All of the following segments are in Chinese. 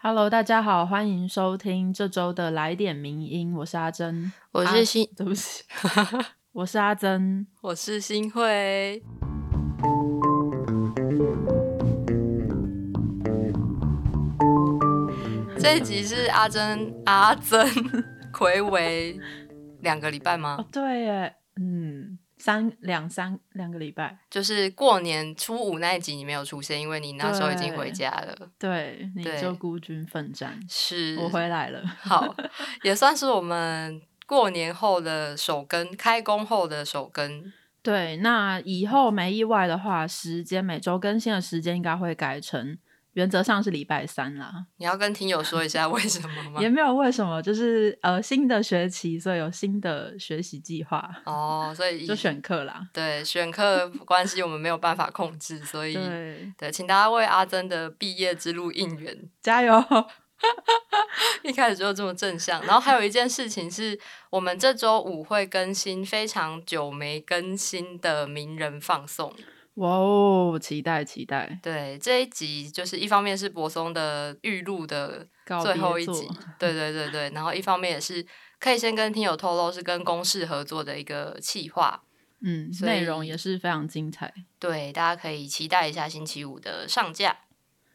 Hello，大家好，欢迎收听这周的来点名音，我是阿珍，我是新，对不起，我是阿珍，我是新慧。这一集是阿珍，阿珍 回违两个礼拜吗？对耶，嗯。三两三两个礼拜，就是过年初五那一集你没有出现，因为你那时候已经回家了。对，你就孤军奋战。是，我回来了。好，也算是我们过年后的首更，开工后的首更。对，那以后没意外的话，时间每周更新的时间应该会改成。原则上是礼拜三啦。你要跟听友说一下为什么吗？也没有为什么，就是呃新的学期，所以有新的学习计划。哦，所以就选课啦。对，选课关系我们没有办法控制，所以对，请大家为阿珍的毕业之路应援，加油！一开始就这么正向。然后还有一件事情是，我们这周五会更新非常久没更新的名人放送。哇哦，期待期待！对这一集，就是一方面是柏松的预录的最后一集，对对对对，然后一方面也是可以先跟听友透露，是跟公视合作的一个企划，嗯，内容也是非常精彩，对，大家可以期待一下星期五的上架。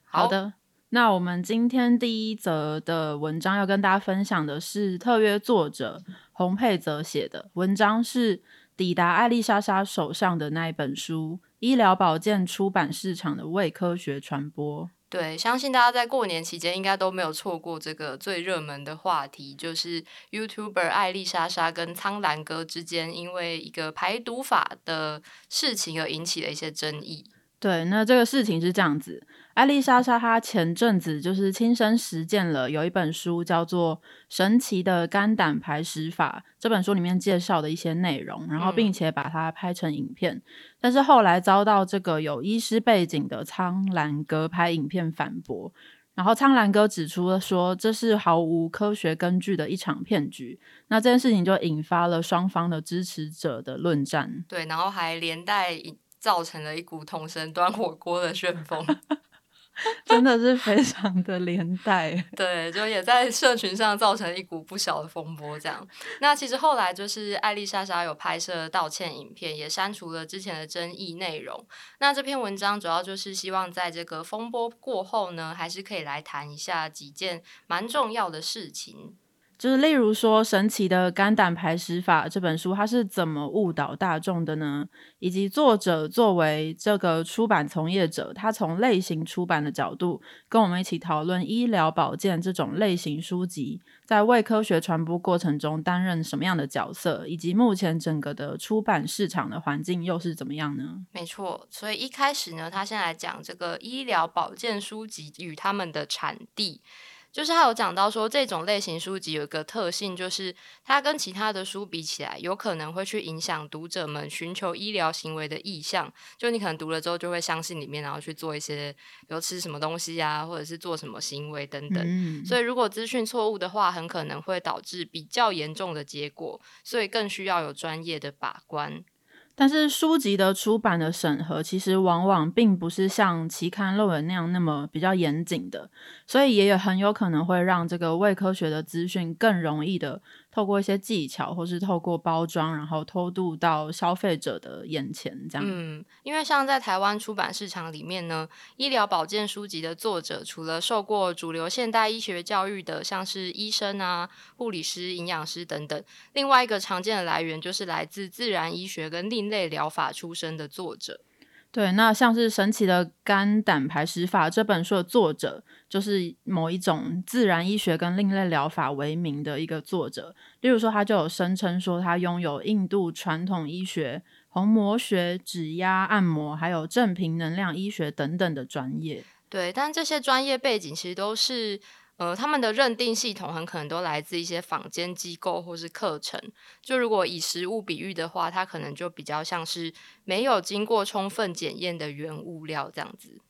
好的，那我们今天第一则的文章要跟大家分享的是特约作者洪佩泽写的文章，是抵达艾丽莎莎手上的那一本书。医疗保健出版市场的伪科学传播，对，相信大家在过年期间应该都没有错过这个最热门的话题，就是 YouTuber 艾丽莎莎跟苍兰哥之间因为一个排毒法的事情而引起的一些争议。对，那这个事情是这样子。艾丽莎莎她前阵子就是亲身实践了，有一本书叫做《神奇的肝胆排石法》，这本书里面介绍的一些内容，然后并且把它拍成影片，但是后来遭到这个有医师背景的苍兰哥拍影片反驳，然后苍兰哥指出了说这是毫无科学根据的一场骗局，那这件事情就引发了双方的支持者的论战，对，然后还连带造成了一股同声端火锅的旋风。真的是非常的连带，对，就也在社群上造成一股不小的风波。这样，那其实后来就是艾丽莎莎有拍摄道歉影片，也删除了之前的争议内容。那这篇文章主要就是希望在这个风波过后呢，还是可以来谈一下几件蛮重要的事情。就是例如说，《神奇的肝胆排石法》这本书，它是怎么误导大众的呢？以及作者作为这个出版从业者，他从类型出版的角度，跟我们一起讨论医疗保健这种类型书籍在为科学传播过程中担任什么样的角色，以及目前整个的出版市场的环境又是怎么样呢？没错，所以一开始呢，他先来讲这个医疗保健书籍与他们的产地。就是他有讲到说，这种类型书籍有一个特性，就是它跟其他的书比起来，有可能会去影响读者们寻求医疗行为的意向。就你可能读了之后，就会相信里面，然后去做一些，比如吃什么东西啊，或者是做什么行为等等。所以，如果资讯错误的话，很可能会导致比较严重的结果。所以，更需要有专业的把关。但是书籍的出版的审核，其实往往并不是像期刊论文那样那么比较严谨的，所以也有很有可能会让这个伪科学的资讯更容易的。透过一些技巧，或是透过包装，然后偷渡到消费者的眼前，这样。嗯，因为像在台湾出版市场里面呢，医疗保健书籍的作者，除了受过主流现代医学教育的，像是医生啊、护理师、营养师等等，另外一个常见的来源就是来自自然医学跟另类疗法出身的作者。对，那像是《神奇的肝胆排石法》这本书的作者，就是某一种自然医学跟另类疗法为名的一个作者。例如说，他就有声称说，他拥有印度传统医学、红膜学、指压按摩，还有正频能量医学等等的专业。对，但这些专业背景其实都是。呃，他们的认定系统很可能都来自一些坊间机构或是课程。就如果以实物比喻的话，它可能就比较像是没有经过充分检验的原物料这样子。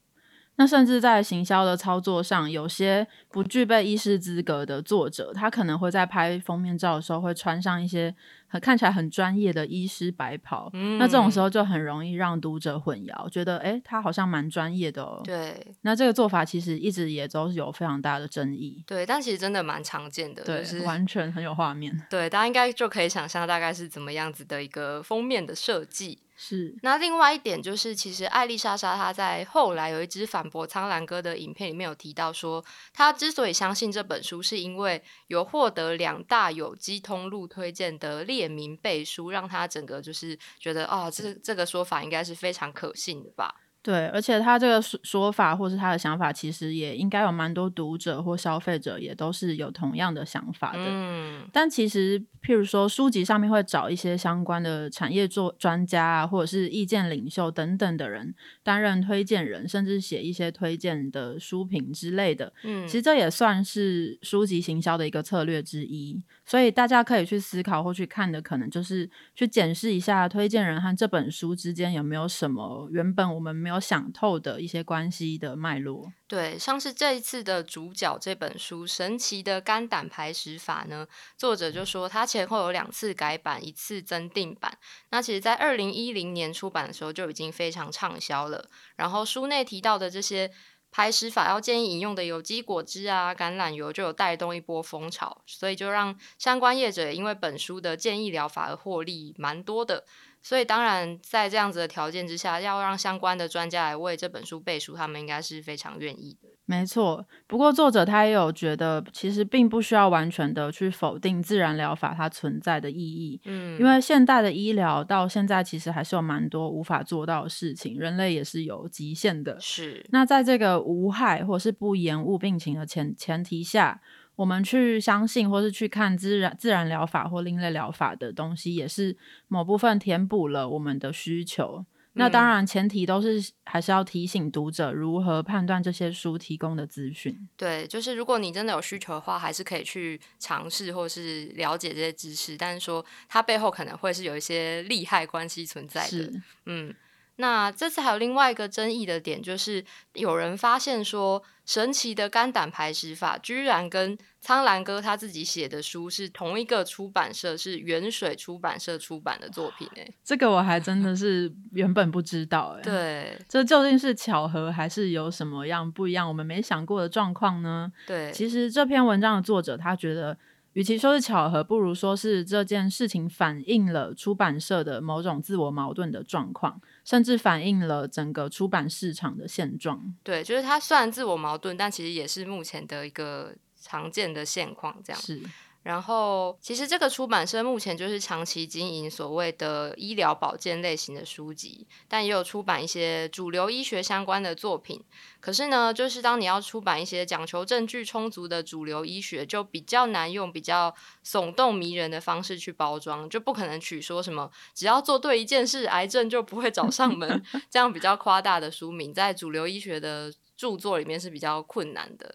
那甚至在行销的操作上，有些不具备医师资格的作者，他可能会在拍封面照的时候会穿上一些很看起来很专业的医师白袍。嗯那这种时候就很容易让读者混淆，觉得诶他好像蛮专业的哦。对那这个做法其实一直也都是有非常大的争议。对，但其实真的蛮常见的，对，就是完全很有画面。对，大家应该就可以想象大概是怎么样子的一个封面的设计。是，那另外一点就是，其实艾丽莎莎她在后来有一支反驳苍兰哥的影片里面有提到说，她之所以相信这本书，是因为有获得两大有机通路推荐的列名背书，让她整个就是觉得哦，这这个说法应该是非常可信的吧。对，而且他这个说说法或是他的想法，其实也应该有蛮多读者或消费者也都是有同样的想法的。嗯，但其实，譬如说书籍上面会找一些相关的产业做专家啊，或者是意见领袖等等的人担任推荐人，甚至写一些推荐的书评之类的。嗯，其实这也算是书籍行销的一个策略之一。所以大家可以去思考或去看的，可能就是去检视一下推荐人和这本书之间有没有什么原本我们没有想透的一些关系的脉络。对，像是这一次的主角这本书《神奇的肝胆排石法》呢，作者就说他前后有两次改版，一次增订版。那其实，在二零一零年出版的时候就已经非常畅销了。然后书内提到的这些排石法要建议饮用的有机果汁啊、橄榄油，就有带动一波风潮，所以就让相关业者因为本书的建议疗法而获利蛮多的。所以当然，在这样子的条件之下，要让相关的专家来为这本书背书，他们应该是非常愿意的。没错，不过作者他也有觉得，其实并不需要完全的去否定自然疗法它存在的意义，嗯，因为现代的医疗到现在其实还是有蛮多无法做到的事情，人类也是有极限的。是那在这个无害或是不延误病情的前前提下，我们去相信或是去看自然自然疗法或另类疗法的东西，也是某部分填补了我们的需求。那当然，前提都是还是要提醒读者如何判断这些书提供的资讯。对，就是如果你真的有需求的话，还是可以去尝试或是了解这些知识，但是说它背后可能会是有一些利害关系存在的。嗯，那这次还有另外一个争议的点，就是有人发现说，神奇的肝胆排石法居然跟苍兰哥他自己写的书是同一个出版社，是元水出版社出版的作品诶。这个我还真的是原本不知道 哎。，对这究竟是巧合还是有什么样不一样我们没想过的状况呢？对，其实这篇文章的作者他觉得，与其说是巧合，不如说是这件事情反映了出版社的某种自我矛盾的状况，甚至反映了整个出版市场的现状。对，就是它虽然自我矛盾，但其实也是目前的一个常见的现况，这样。是，然后，其实这个出版社目前就是长期经营所谓的医疗保健类型的书籍，但也有出版一些主流医学相关的作品。可是呢，就是当你要出版一些讲求证据充足的主流医学，就比较难用比较耸动迷人的方式去包装，就不可能取说什么只要做对一件事，癌症就不会找上门 这样比较夸大的书名，在主流医学的著作里面是比较困难的。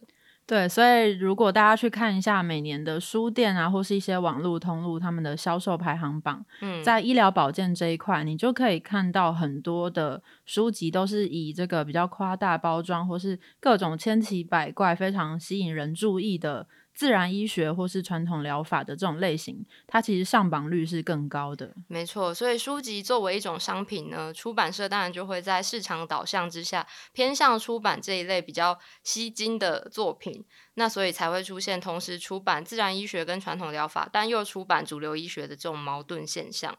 对，所以如果大家去看一下每年的书店啊，或是一些网络通路他们的销售排行榜，嗯，在医疗保健这一块，你就可以看到很多的书籍都是以这个比较夸大包装，或是各种千奇百怪、非常吸引人注意的自然医学或是传统疗法的这种类型，它其实上榜率是更高的。没错，所以书籍作为一种商品呢，出版社当然就会在市场导向之下，偏向出版这一类比较吸睛的作品。那所以才会出现同时出版自然医学跟传统疗法，但又出版主流医学的这种矛盾现象。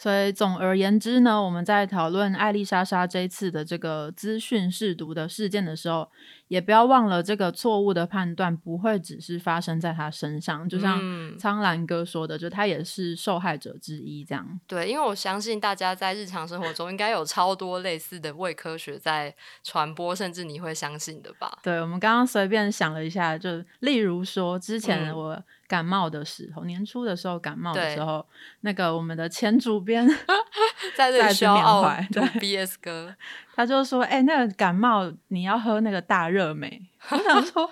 所以总而言之呢，我们在讨论艾丽莎莎这次的这个资讯试读的事件的时候，也不要忘了这个错误的判断不会只是发生在他身上，就像嗯苍兰哥说的，就他也是受害者之一，这样。对，因为我相信大家在日常生活中应该有超多类似的伪科学在传播，甚至你会相信的吧？对，我们刚刚随便想了一下，就例如说，之前嗯我感冒的时候，年初的时候感冒的时候，那个我们的前主编 在这里再次缅需要傲怀对 BS 歌，他就说：“哎、那个感冒你要喝那个大热美。”我想说，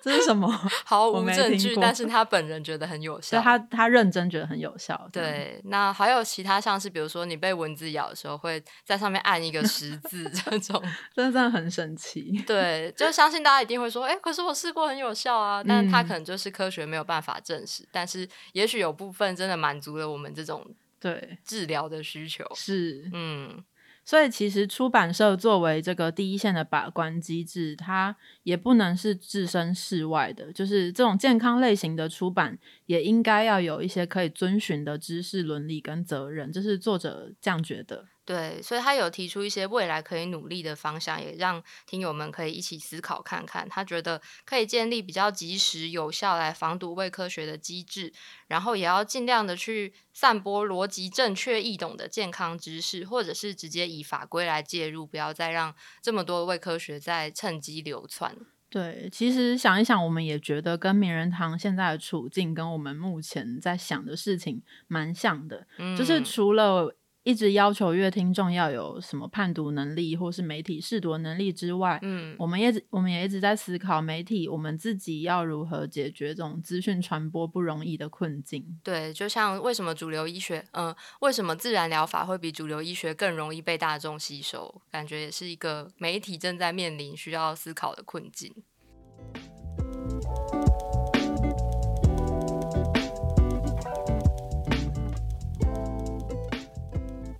这是什么？毫无证据，但是他本人觉得很有效。他他认真觉得很有效。对，那还有其他像是，比如说你被蚊子咬的时候，会在上面按一个十字 这种。真的真的很神奇。对，就相信大家一定会说，哎、可是我试过很有效啊，但它嗯可能就是科学没有办法证实，但是也许有部分真的满足了我们这种对，治疗的需求。是。嗯，所以其实出版社作为这个第一线的把关机制，它也不能是置身事外的。就是这种健康类型的出版，也应该要有一些可以遵循的知识伦理跟责任，这是作者这样觉得。对，所以他有提出一些未来可以努力的方向，也让听友们可以一起思考看看。他觉得可以建立比较及时、有效来防堵伪科学的机制，然后也要尽量的去散播逻辑正确、易懂的健康知识，或者是直接以法规来介入，不要再让这么多伪科学在趁机流窜。对，其实想一想，我们也觉得跟名人堂现在的处境，跟我们目前在想的事情蛮像的。嗯，就是除了一直要求乐听众要有什么判读能力，或是媒体试读能力之外，嗯，我们也我们也一直在思考媒体我们自己要如何解决这种资讯传播不容易的困境。对，就像为什么主流医学，嗯、为什么自然疗法会比主流医学更容易被大众吸收？感觉也是一个媒体正在面临需要思考的困境。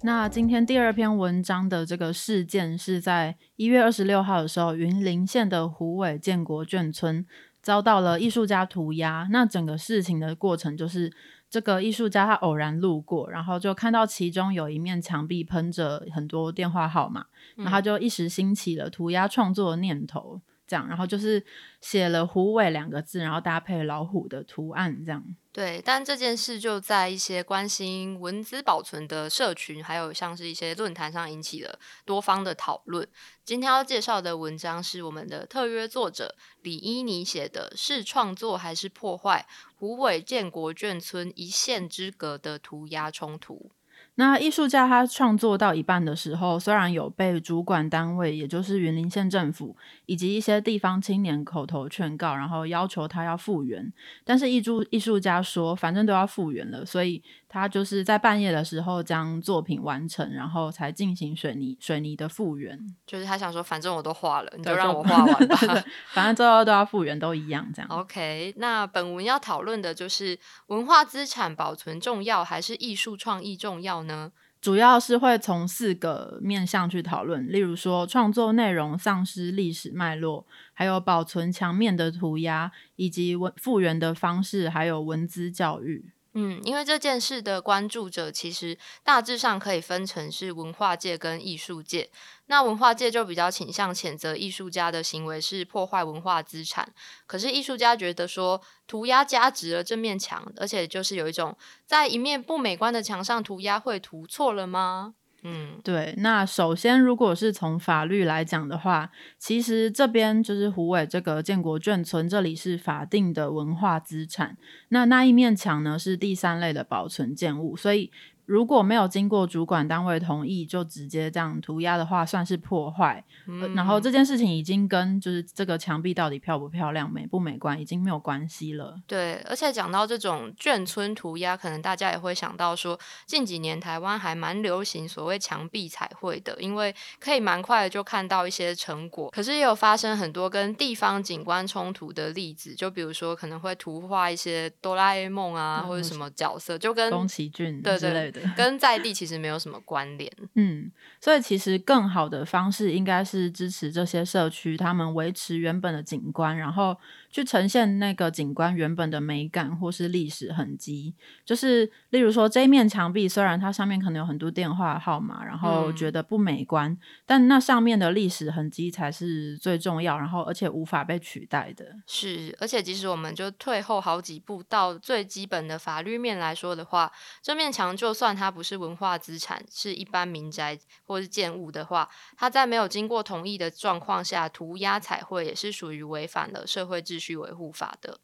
那今天第二篇文章的这个事件是在一月二十六号的时候，云林县的虎尾建国眷村遭到了艺术家涂鸦。那整个事情的过程就是，这个艺术家他偶然路过，然后就看到其中有一面墙壁喷着很多电话号码，然后他就一时兴起了涂鸦创作的念头。这样，然后就是写了“虎尾”两个字，然后搭配老虎的图案，这样。对，但这件事就在一些关心文字保存的社群，还有像是一些论坛上引起了多方的讨论。今天要介绍的文章是我们的特约作者李依妮写的，是创作还是破坏？虎尾建国眷村一线之隔的涂鸦冲突。那艺术家他创作到一半的时候，虽然有被主管单位，也就是云林县政府以及一些地方青年口头劝告，然后要求他要复原，但是艺术艺术家说，反正都要复原了，所以他就是在半夜的时候将作品完成，然后才进行水泥水泥的复原。就是他想说，反正我都画了，你对就让我画完吧。反正最后都要复原，都一样这样。OK，那本文要讨论的就是文化资产保存重要还是艺术创意重要呢？主要是会从四个面向去讨论，例如说创作内容丧失历史脉络，还有保存墙面的涂鸦，以及文复原的方式，还有文字教育。嗯，因为这件事的关注者其实大致上可以分成是文化界跟艺术界。那文化界就比较倾向谴责艺术家的行为是破坏文化资产，可是艺术家觉得说涂鸦加值了这面墙，而且就是有一种在一面不美观的墙上涂鸦会涂错了吗？嗯，对，那首先如果是从法律来讲的话，其实这边就是胡伟这个建国眷村，这里是法定的文化资产。那那一面墙呢是第三类的保存建物，所以如果没有经过主管单位同意就直接这样涂鸦的话，算是破坏。呃然后这件事情已经跟就是这个墙壁到底漂不漂亮、美不美观已经没有关系了。对，而且讲到这种眷村涂鸦，可能大家也会想到说，近几年台湾还蛮流行所谓墙壁彩绘的，因为可以蛮快的就看到一些成果。可是也有发生很多跟地方景观冲突的例子，就比如说可能会图画一些哆啦 A 梦啊，嗯或者什么角色，就跟宫崎骏对对之类的，跟在地其实没有什么关联。嗯，所以其实更好的方式应该是支持这些社区，他们维持原本的景观，然后去呈现那个景观原本的美感或是历史痕迹。就是例如说这一面墙壁，虽然它上面可能有很多电话号码，然后嗯觉得不美观，但那上面的历史痕迹才是最重要，然后而且无法被取代的。是，而且即使我们就退后好几步到最基本的法律面来说的话，这面墙就算它不是文化资产，是一般民宅或是建物的话，它在没有经过同意的状况下涂鸦彩绘，也是属于违反了社会秩序维护法的。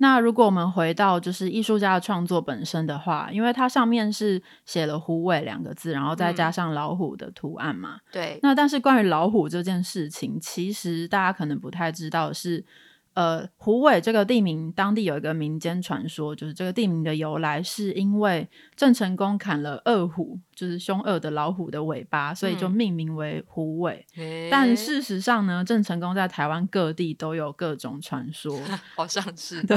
那如果我们回到就是艺术家的创作本身的话，因为它上面是写了“虎尾”两个字，然后再加嗯上老虎的图案嘛，对，那但是关于老虎这件事情，其实大家可能不太知道的是，呃，虎尾这个地名，当地有一个民间传说，就是这个地名的由来是因为郑成功砍了二虎，就是凶恶的老虎的尾巴，所以就命名为虎尾。但事实上呢，郑成功在台湾各地都有各种传说，好像是对。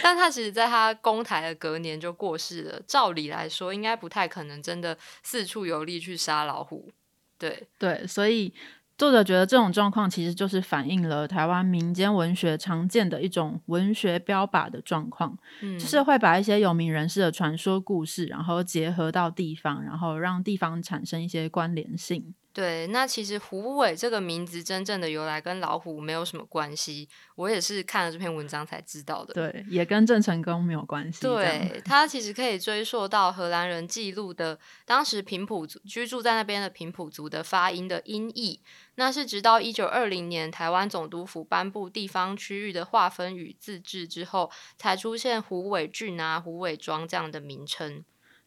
但他其实在他攻台的隔年就过世了，照理来说，应该不太可能真的四处游历去杀老虎。对对，所以。作者觉得这种状况其实就是反映了台湾民间文学常见的一种文学标靶的状况，嗯就是会把一些有名人士的传说故事，然后结合到地方，然后让地方产生一些关联性。对，那其实虎尾这个名字真正的由来跟老虎没有什么关系，我也是看了这篇文章才知道的。对，也跟郑成功没有关系。对，它其实可以追溯到荷兰人记录的当时平埔族居住在那边的平埔族的发音的音译，那是直到一九二零年台湾总督府颁布地方区域的划分与自治之后，才出现虎尾郡啊、虎尾庄这样的名称。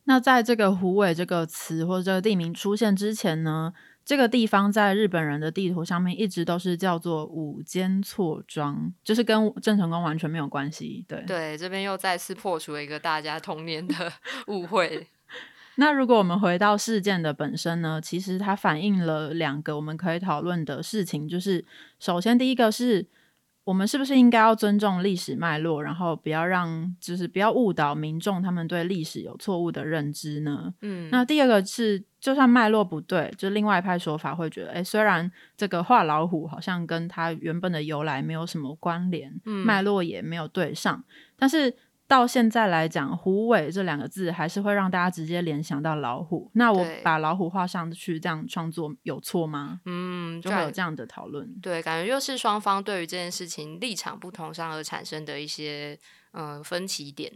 那在这个虎尾这个词或者这个地名出现之前呢？这个地方在日本人的地图上面一直都是叫做五间错庄，就是跟郑成功完全没有关系。对对，这边又再次破除了一个大家童年的 误会。那如果我们回到事件的本身呢？其实它反映了两个我们可以讨论的事情，就是首先第一个是。我们是不是应该要尊重历史脉络，然后不要让就是不要误导民众，他们对历史有错误的认知呢？嗯，那第二个是，就算脉络不对，就另外一派说法会觉得，哎，虽然这个画老虎好像跟它原本的由来没有什么关联，脉络也没有对上，但是。到现在来讲，“虎尾”这两个字还是会让大家直接联想到老虎。那我把老虎画上去，这样创作有错吗？嗯，就会有这样的讨论。对，感觉又是双方对于这件事情立场不同上而产生的一些嗯分歧点。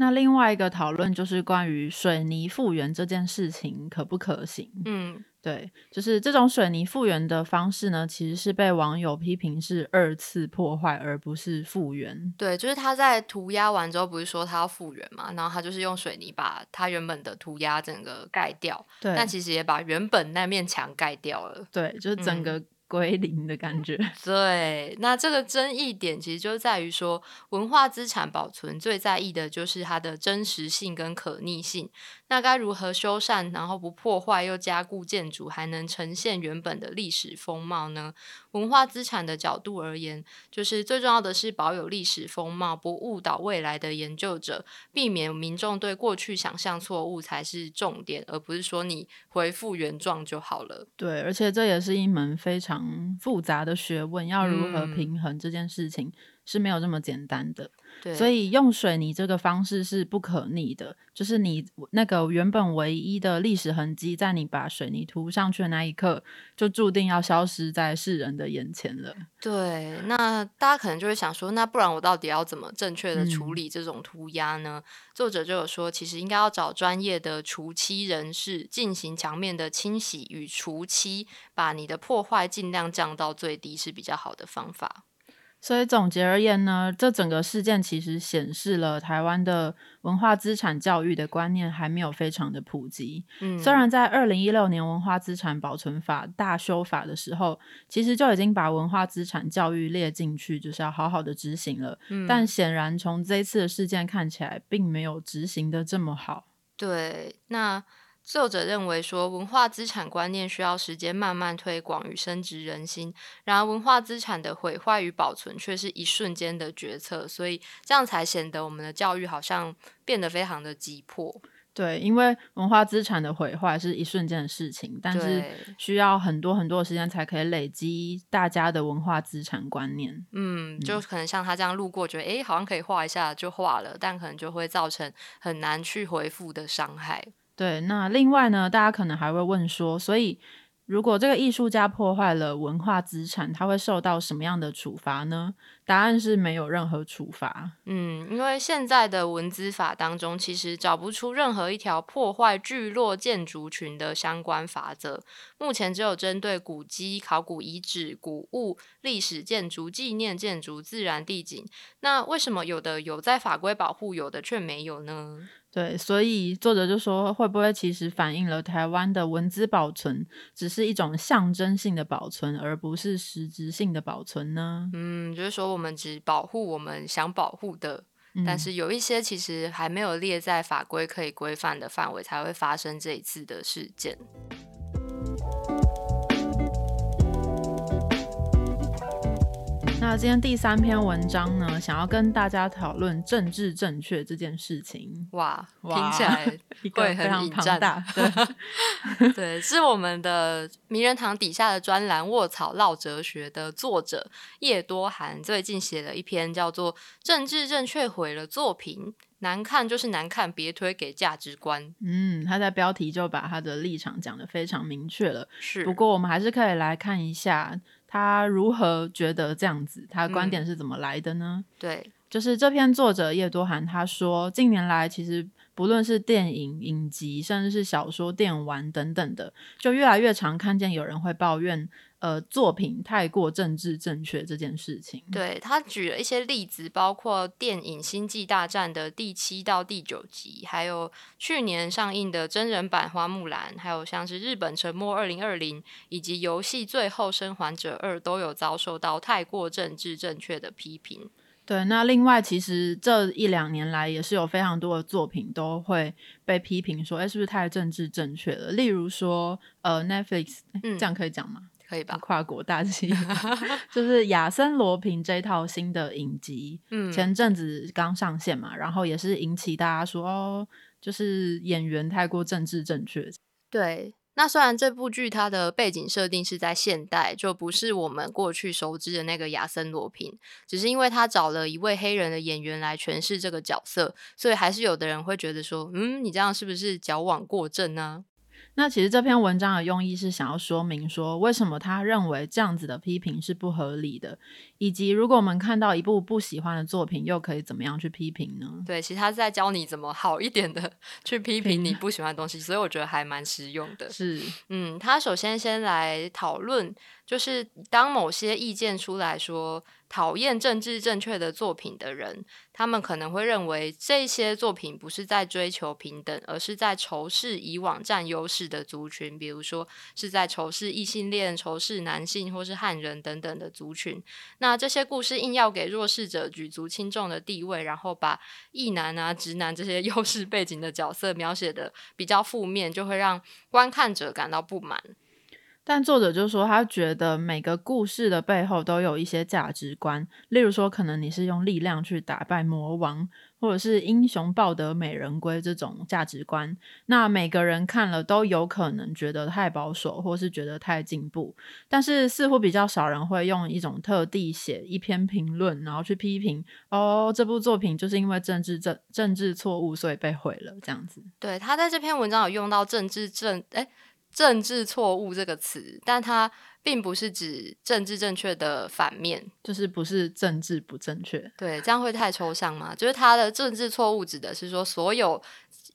那另外一个讨论就是关于水泥复原这件事情可不可行？嗯。对，就是这种水泥复原的方式呢，其实是被网友批评是二次破坏，而不是复原。对，就是他在涂鸦完之后，不是说他要复原嘛，然后他就是用水泥把他原本的涂鸦整个盖掉，对，但其实也把原本那面墙盖掉了。对，就是整个。归零的感觉。对，那这个争议点其实就在于说，文化资产保存最在意的就是它的真实性跟可逆性。那该如何修缮，然后不破坏又加固建筑，还能呈现原本的历史风貌呢？文化资产的角度而言，就是最重要的是保有历史风貌，不误导未来的研究者，避免民众对过去想象错误才是重点，而不是说你回复原状就好了。对，而且这也是一门非常。复杂的学问，要如何平衡这件事情是没有这么简单的。对，所以用水泥这个方式是不可逆的，就是你那个原本唯一的历史痕迹，在你把水泥涂上去的那一刻，就注定要消失在世人的眼前了。对，那大家可能就会想说，那不然我到底要怎么正确的处理这种涂鸦呢？作者就有说，其实应该要找专业的除漆人士进行墙面的清洗与除漆，把你的破坏尽量降到最低是比较好的方法。所以总结而言呢，这整个事件其实显示了台湾的文化资产教育的观念还没有非常的普及。嗯，虽然在二零一六年文化资产保存法大修法的时候，其实就已经把文化资产教育列进去，就是要好好的执行了。嗯，但显然从这一次的事件看起来，并没有执行的这么好。对，那。作者认为说，文化资产观念需要时间慢慢推广与深植人心，然而文化资产的毁坏与保存却是一瞬间的决策，所以这样才显得我们的教育好像变得非常的急迫。对，因为文化资产的毁坏是一瞬间的事情，但是需要很多很多的时间才可以累积大家的文化资产观念。嗯，就可能像他这样路过，觉得哎，好像可以画一下就画了，但可能就会造成很难去回复的伤害。对，那另外呢，大家可能还会问说，所以如果这个艺术家破坏了文化资产，他会受到什么样的处罚呢？答案是没有任何处罚。嗯，因为现在的文资法当中，其实找不出任何一条破坏聚落建筑群的相关法则。目前只有针对古迹、考古遗址、古物、历史建筑、纪念建筑、自然地景。那为什么有的有在法规保护，有的却没有呢？对，所以作者就说，会不会其实反映了台湾的文字保存只是一种象征性的保存，而不是实质性的保存呢？嗯，就是说我们只保护我们想保护的，但是有一些其实还没有列在法规可以规范的范围，才会发生这一次的事件。那今天第三篇文章呢，想要跟大家讨论政治正确这件事情。哇，听起来 会很庞大。对，对，是我们的名人堂底下的专栏《卧草唠哲学》的作者叶多涵最近写了一篇叫做《政治正确毁了作品，难看就是难看，别推给价值观》。嗯，他在标题就把他的立场讲得非常明确了。是，不过我们还是可以来看一下。他如何觉得这样子？他的观点是怎么来的呢？对，就是这篇作者叶多涵他说，近年来其实不论是电影、影集，甚至是小说、电玩等等的，就越来越常看见有人会抱怨。呃，作品太过政治正确这件事情，对他举了一些例子，包括电影《星际大战》的第七到第九集，还有去年上映的真人版《花木兰》，还有像是日本《沉默二零二零》，以及游戏《最后生还者二》都有遭受到太过政治正确的批评。对，那另外其实这一两年来也是有非常多的作品都会被批评说，哎，是不是太政治正确了？例如说，呃，Netflix，这样可以讲吗？可以吧？跨国大戏 就是亚森罗平这套新的影集，嗯，前阵子刚上线嘛，然后也是引起大家说哦，就是演员太过政治正确。对，那虽然这部剧它的背景设定是在现代，就不是我们过去熟知的那个亚森罗平，只是因为他找了一位黑人的演员来诠释这个角色，所以还是有的人会觉得说，嗯，你这样是不是矫枉过正呢？那其实这篇文章的用意是想要说明说，为什么他认为这样子的批评是不合理的，以及如果我们看到一部不喜欢的作品，又可以怎么样去批评呢？对，其实他是在教你怎么好一点的 去批评你不喜欢的东西，所以我觉得还蛮实用的。是，嗯，他首先先来讨论。就是当某些意见出来说讨厌政治正确的作品的人，他们可能会认为这些作品不是在追求平等，而是在仇视以往占优势的族群，比如说是在仇视异性恋、仇视男性或是汉人等等的族群。那那这些故事硬要给弱势者举足轻重的地位，然后把异男啊、直男这些 优势背景的角色描写的比较负面，就会让观看者感到不满。但作者就说，他觉得每个故事的背后都有一些价值观，例如说，可能你是用力量去打败魔王，或者是英雄抱得美人归这种价值观。那每个人看了都有可能觉得太保守，或是觉得太进步。但是似乎比较少人会用一种特地写一篇评论，然后去批评哦，这部作品就是因为政治政政治错误，所以被毁了这样子。对他在这篇文章有用到政治政哎。政治错误这个词，但他并不是指政治正确的反面，就是不是政治不正确。对，这样会太抽象吗？就是他的政治错误指的是说，所有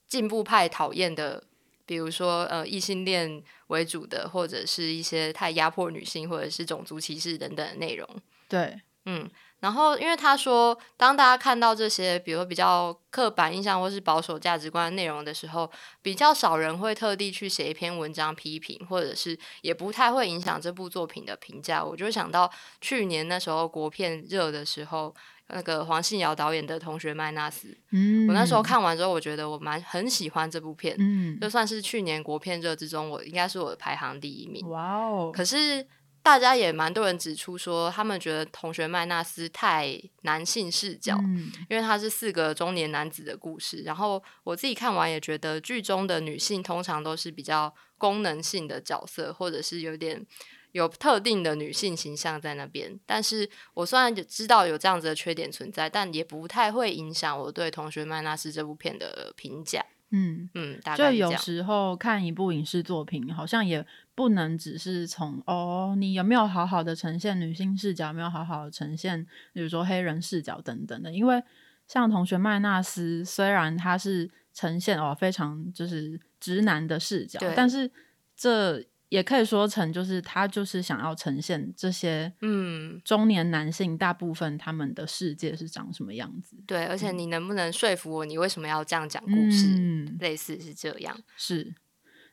进步派讨厌的，比如说呃异性恋为主的，或者是一些太压迫女性，或者是种族歧视等等的内容。对，嗯。然后，因为他说，当大家看到这些，比如比较刻板印象或是保守价值观内容的时候，比较少人会特地去写一篇文章批评，或者是也不太会影响这部作品的评价。我就想到去年那时候国片热的时候，那个黄信尧导演的同学麦纳斯，嗯，我那时候看完之后，我觉得我蛮很喜欢这部片，嗯，就算是去年国片热之中，我应该是我的排行第一名。哇哦！可是。大家也蛮多人指出说，他们觉得同学麦纳斯太男性视角，嗯因为他是四个中年男子的故事。然后我自己看完也觉得，剧中的女性通常都是比较功能性的角色，或者是有点有特定的女性形象在那边。但是我虽然知道有这样子的缺点存在，但也不太会影响我对同学麦纳斯这部片的评价。嗯嗯，就有时候看一部影视作品，好像也不能只是从哦，你有没有好好的呈现女性视角，没有好好的呈现，比如说黑人视角等等的。因为像同学麦纳斯，虽然他是呈现哦非常就是直男的视角，但是这也可以说成就是他就是想要呈现这些嗯，中年男性大部分他们的世界是长什么样子。对，而且你能不能说服我，你为什么要这样讲故事？嗯，类似是这样。是。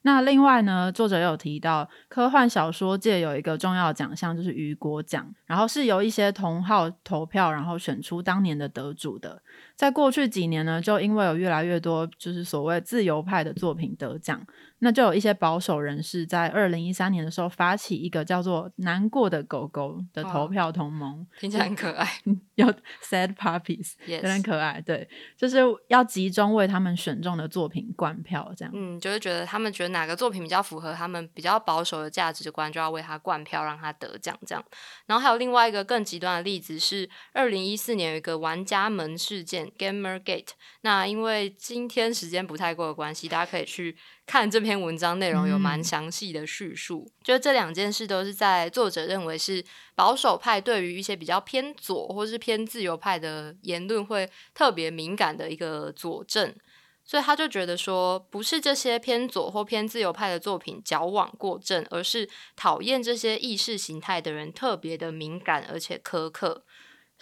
那另外呢，作者有提到，科幻小说界有一个重要奖项，就是雨果奖，然后是由一些同号投票，然后选出当年的得主的。在过去几年呢，就因为有越来越多就是所谓自由派的作品得奖，那就有一些保守人士在二零一三年的时候发起一个叫做“难过的狗狗”的投票同盟，听起来很可爱。有 sad puppies，有点可爱。对，就是要集中为他们选中的作品灌票，这样。嗯，就是觉得他们觉得哪个作品比较符合他们比较保守的价值观，就要为他灌票，让他得奖这样。然后还有另外一个更极端的例子是，二零一四年有一个玩家门事件 （Gamergate）。那因为今天时间不太够的关系，大家可以去看这篇文章内容，有蛮嗯详细的叙述。就这两件事都是在作者认为是保守派对于一些比较偏左或是偏自由派的言论会特别敏感的一个佐证。所以他就觉得说，不是这些偏左或偏自由派的作品矫枉过正，而是讨厌这些意识形态的人特别的敏感而且苛刻。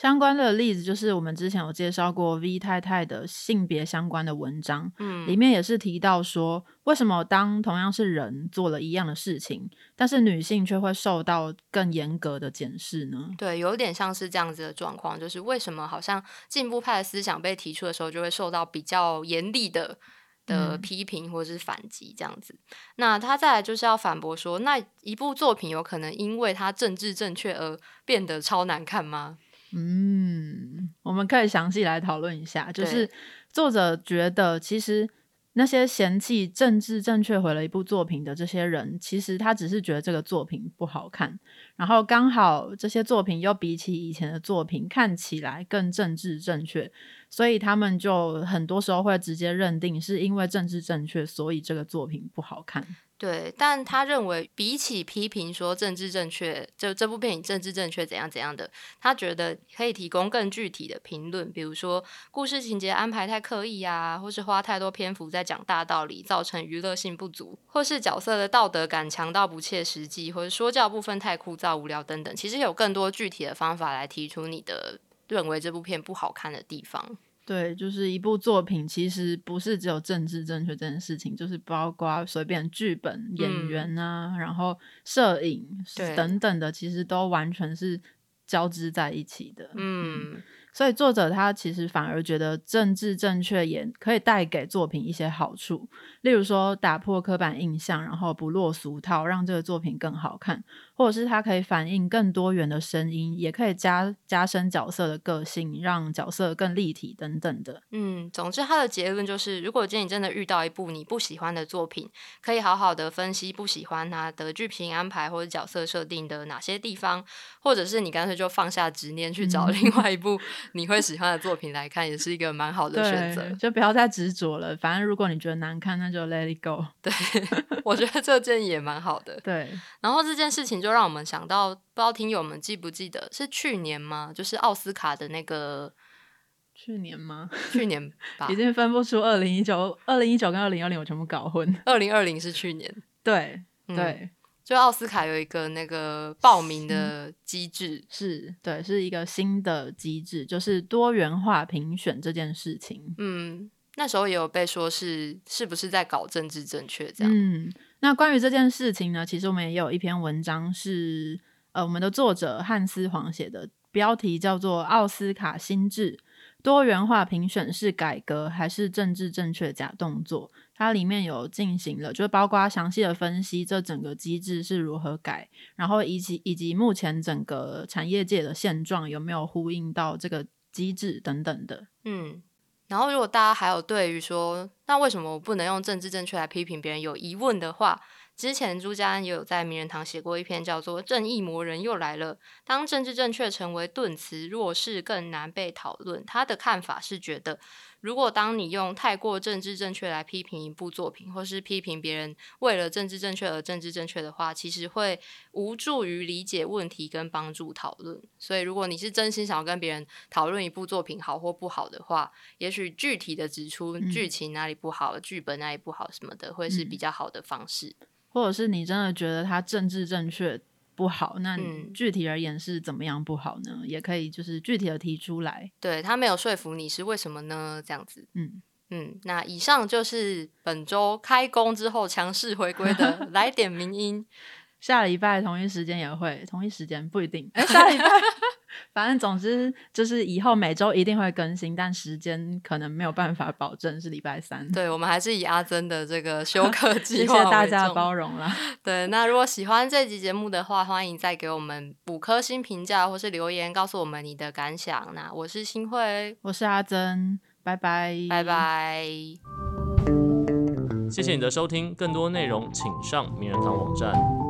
相关的例子就是我们之前有介绍过 V 太太的性别相关的文章，嗯里嗯，面也是提到说，为什么当同样是人做了一样的事情，但是女性却会受到更严格的检视呢？对，有点像是这样子的状况，就是为什么好像进步派的思想被提出的时候，就会受到比较严厉的。的嗯批评或者是反击这样子，那他再来就是要反驳说，那一部作品有可能因为它政治正确而变得超难看吗？嗯，我们可以详细来讨论一下，就是作者觉得其实。那些嫌弃政治正确毁了一部作品的这些人，其实他只是觉得这个作品不好看，然后刚好这些作品又比起以前的作品看起来更政治正确，所以他们就很多时候会直接认定是因为政治正确，所以这个作品不好看。对，但他认为比起批评说政治正确，就这部电影政治正确怎样怎样的，他觉得可以提供更具体的评论，比如说故事情节安排太刻意啊，或是花太多篇幅在讲大道理，造成娱乐性不足，或是角色的道德感强到不切实际，或者说教部分太枯燥无聊等等。其实有更多具体的方法来提出你的认为这部片不好看的地方。对，就是一部作品，其实不是只有政治正确这件事情，就是包括随便剧本、演嗯。员啊，然后摄影等等的，其实都完全是交织在一起的。嗯，所以作者他其实反而觉得政治正确也可以带给作品一些好处，例如说打破刻板印象，然后不落俗套，让这个作品更好看，或者是它可以反映更多元的声音，也可以加加深角色的个性，让角色更立体等等的。嗯，总之他的结论就是，如果今天你真的遇到一部你不喜欢的作品，可以好好的分析不喜欢它的剧情安排或者角色设定的哪些地方，或者是你干脆就放下执念去找 嗯另外一部你会喜欢的作品来看，也是一个蛮好的选择，。就不要再执着了。反正如果你觉得难看，那就 let it go。对，我觉得这个建议也蛮好的。对，然后这件事情就让我们想到，不知道听友们记不记得是去年吗？就是奥斯卡的那个去年吗？去年吧已，经分不出二零一九、二零一九跟二零二零，我全部搞混。二零二零是去年。对嗯对，就奥斯卡有一个那个报名的机制，是，对，是一个新的机制，就是多元化评选这件事情。嗯，那时候也有被说是是不是在搞政治正确这样，嗯，那关于这件事情呢，其实我们也有一篇文章是呃我们的作者汉斯黄写的，标题叫做《奥斯卡新制：多元化评选是改革还是政治正确假动作》。它里面有进行了，就是包括详细的分析这整个机制是如何改，然后以及以及目前整个产业界的现状有没有呼应到这个机制等等的。嗯。然后，如果大家还有对于说，那为什么我不能用政治正确来批评别人有疑问的话，之前朱家安也有在名人堂写过一篇叫做《正义魔人又来了》，当政治正确成为顿词，弱势更难被讨论。他的看法是觉得，如果当你用太过政治正确来批评一部作品，或是批评别人为了政治正确而政治正确的话，其实会无助于理解问题跟帮助讨论。所以，如果你是真心想要跟别人讨论一部作品好或不好的话，也许具体的指出嗯剧情哪里不好、剧本哪里不好什么的，会是比较好的方式。或者是你真的觉得它政治正确不好，那嗯具体而言是怎么样不好呢？也可以就是具体的提出来。对他没有说服你是为什么呢？这样子，嗯，嗯，那以上就是本周开工之后强势回归的 来点名音。下礼拜同一时间也会，同一时间不一定。哎，下礼拜，反正总之就是以后每周一定会更新，但时间可能没有办法保证是礼拜三。对，我们还是以阿珍的这个休 克计划谢谢大家的包容啦。对，那如果喜欢这集节目的话，欢迎再给我们五颗星评价或是留言，告诉我们你的感想。那我是新慧，我是阿珍，拜拜，拜。拜。谢谢你的收听，更多内容请上名人堂网站。